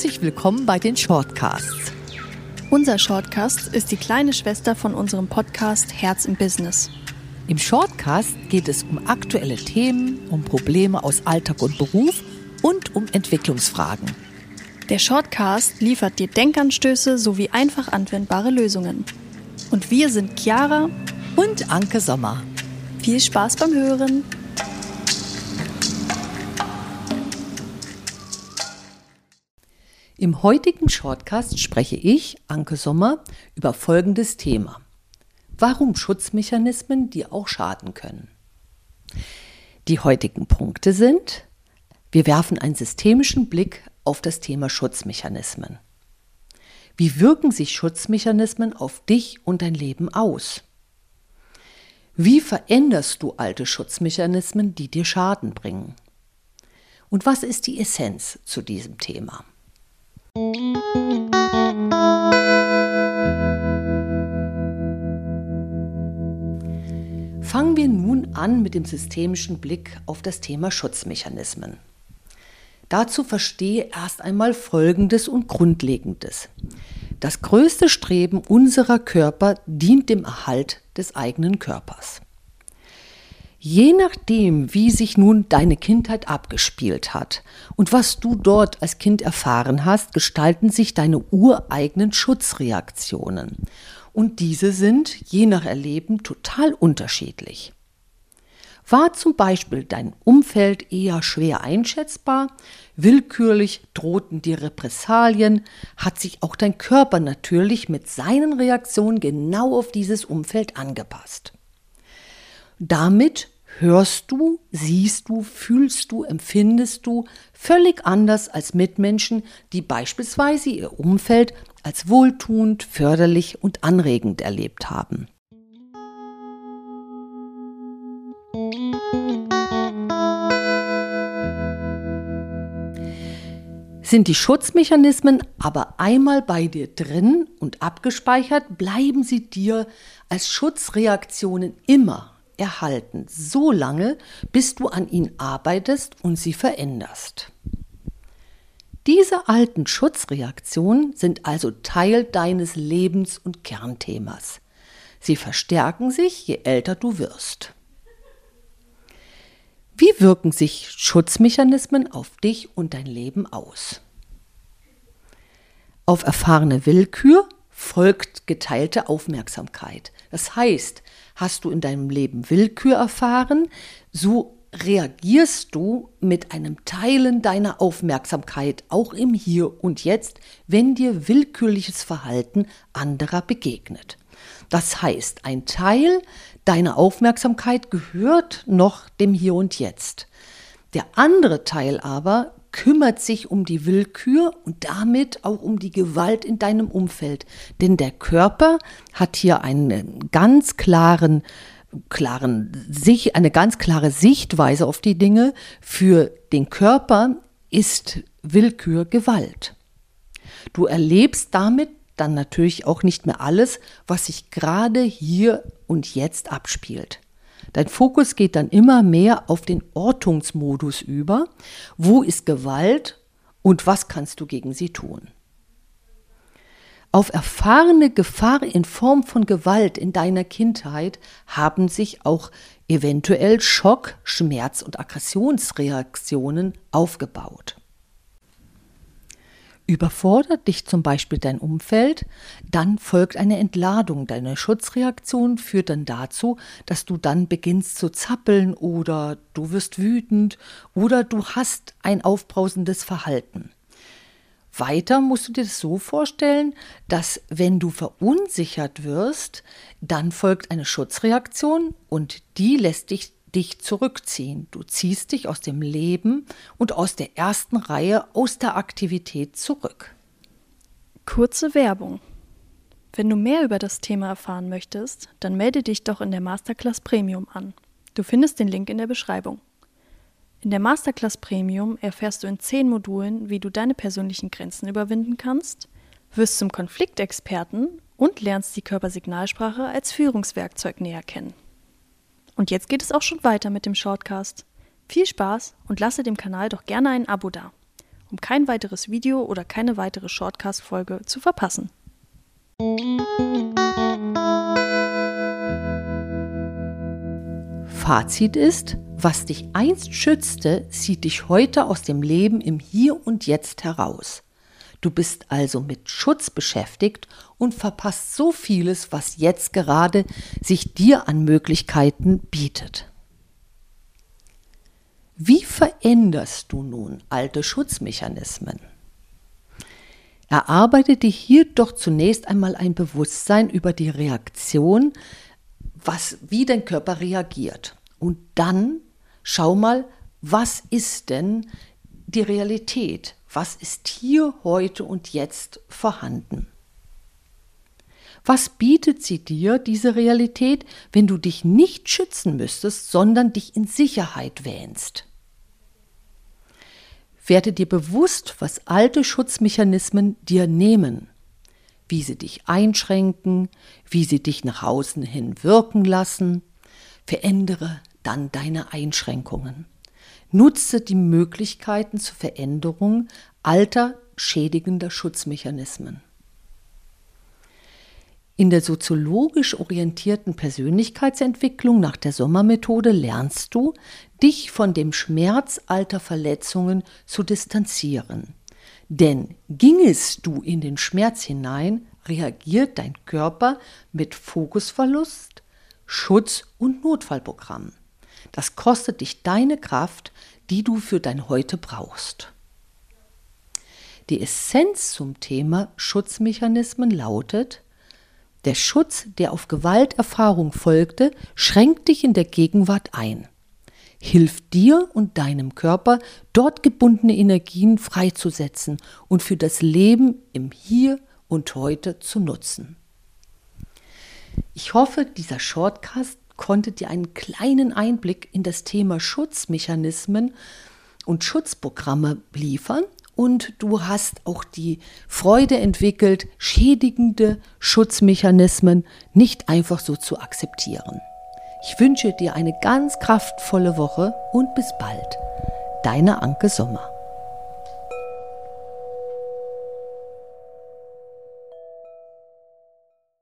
Herzlich willkommen bei den Shortcasts. Unser Shortcast ist die kleine Schwester von unserem Podcast Herz im Business. Im Shortcast geht es um aktuelle Themen, um Probleme aus Alltag und Beruf und um Entwicklungsfragen. Der Shortcast liefert dir Denkanstöße sowie einfach anwendbare Lösungen. Und wir sind Chiara und Anke Sommer. Viel Spaß beim Hören! Im heutigen Shortcast spreche ich, Anke Sommer, über folgendes Thema. Warum Schutzmechanismen dir auch schaden können. Die heutigen Punkte sind, wir werfen einen systemischen Blick auf das Thema Schutzmechanismen. Wie wirken sich Schutzmechanismen auf dich und dein Leben aus? Wie veränderst du alte Schutzmechanismen, die dir Schaden bringen? Und was ist die Essenz zu diesem Thema? Fangen wir nun an mit dem systemischen Blick auf das Thema Schutzmechanismen. Dazu verstehe erst einmal Folgendes und Grundlegendes. Das größte Streben unserer Körper dient dem Erhalt des eigenen Körpers. Je nachdem, wie sich nun deine Kindheit abgespielt hat und was du dort als Kind erfahren hast, gestalten sich deine ureigenen Schutzreaktionen. Und diese sind, je nach Erleben, total unterschiedlich. War zum Beispiel dein Umfeld eher schwer einschätzbar, willkürlich drohten dir Repressalien, hat sich auch dein Körper natürlich mit seinen Reaktionen genau auf dieses Umfeld angepasst. Damit hörst du, siehst du, fühlst du, empfindest du völlig anders als Mitmenschen, die beispielsweise ihr Umfeld als wohltuend, förderlich und anregend erlebt haben. Sind die Schutzmechanismen aber einmal bei dir drin und abgespeichert, bleiben sie dir als Schutzreaktionen immer erhalten, so lange, bis du an ihnen arbeitest und sie veränderst. Diese alten Schutzreaktionen sind also Teil deines Lebens und Kernthemas. Sie verstärken sich, je älter du wirst. Wie wirken sich Schutzmechanismen auf dich und dein Leben aus? Auf erfahrene Willkür folgt geteilte Aufmerksamkeit. Das heißt, hast du in deinem Leben Willkür erfahren, so reagierst du mit einem Teilen deiner Aufmerksamkeit auch im Hier und Jetzt, wenn dir willkürliches Verhalten anderer begegnet. Das heißt, ein Teil deiner Aufmerksamkeit gehört noch dem Hier und Jetzt. Der andere Teil aber kümmert sich um die Willkür und damit auch um die Gewalt in deinem Umfeld. Denn der Körper hat hier einen ganz klaren, klaren, sich, eine ganz klare Sichtweise auf die Dinge. Für den Körper ist Willkür Gewalt. Du erlebst damit dann natürlich auch nicht mehr alles, was sich gerade hier und jetzt abspielt. Dein Fokus geht dann immer mehr auf den Ortungsmodus über. Wo ist Gewalt und was kannst du gegen sie tun? Auf erfahrene Gefahr in Form von Gewalt in deiner Kindheit haben sich auch eventuell Schock, Schmerz und Aggressionsreaktionen aufgebaut. Überfordert dich zum Beispiel dein Umfeld, dann folgt eine Entladung. Deine Schutzreaktion führt dann dazu, dass du dann beginnst zu zappeln oder du wirst wütend oder du hast ein aufbrausendes Verhalten. Weiter musst du dir das so vorstellen, dass wenn du verunsichert wirst, dann folgt eine Schutzreaktion und die lässt dich dich zurückziehen. Du ziehst dich aus dem Leben und aus der ersten Reihe aus der Aktivität zurück. Kurze Werbung. Wenn du mehr über das Thema erfahren möchtest, dann melde dich doch in der Masterclass Premium an. Du findest den Link in der Beschreibung. In der Masterclass Premium erfährst du in zehn Modulen, wie du deine persönlichen Grenzen überwinden kannst, wirst zum Konfliktexperten und lernst die Körpersignalsprache als Führungswerkzeug näher kennen. Und jetzt geht es auch schon weiter mit dem Shortcast. Viel Spaß und lasse dem Kanal doch gerne ein Abo da. um kein weiteres Video oder keine weitere Shortcast-Folge zu verpassen. Fazit ist, was dich einst schützte, zieht dich heute aus dem Leben im Hier und Jetzt heraus. Du bist also mit Schutz beschäftigt und verpasst so vieles, was jetzt gerade sich dir an Möglichkeiten bietet. Wie veränderst du nun alte Schutzmechanismen? Erarbeite dir hier doch zunächst einmal ein Bewusstsein über die Reaktion, was, wie dein Körper reagiert. Und dann schau mal, was ist denn die Realität? Was ist hier, heute und jetzt vorhanden? Was bietet sie dir, diese Realität, wenn du dich nicht schützen müsstest, sondern dich in Sicherheit wähnst? Werde dir bewusst, was alte Schutzmechanismen dir nehmen, wie sie dich einschränken, wie sie dich nach außen hin wirken lassen. Verändere dann deine Einschränkungen. Nutze die Möglichkeiten zur Veränderung alter schädigender Schutzmechanismen. In der soziologisch orientierten Persönlichkeitsentwicklung nach der Sommermethode lernst du, dich von dem Schmerz alter Verletzungen zu distanzieren. Denn gingest du in den Schmerz hinein, reagiert dein Körper mit Fokusverlust, Schutz und Notfallprogramm. Das kostet dich deine Kraft, die du für dein Heute brauchst. Die Essenz zum Thema Schutzmechanismen lautet, der Schutz, der auf Gewalterfahrung folgte, schränkt dich in der Gegenwart ein, hilft dir und deinem Körper, dort gebundene Energien freizusetzen und für das Leben im Hier und Heute zu nutzen. Ich hoffe, dieser Shortcast konnte dir einen kleinen Einblick in das Thema Schutzmechanismen und Schutzprogramme liefern und du hast auch die Freude entwickelt, schädigende Schutzmechanismen nicht einfach so zu akzeptieren. Ich wünsche dir eine ganz kraftvolle Woche und bis bald. Deine Anke Sommer.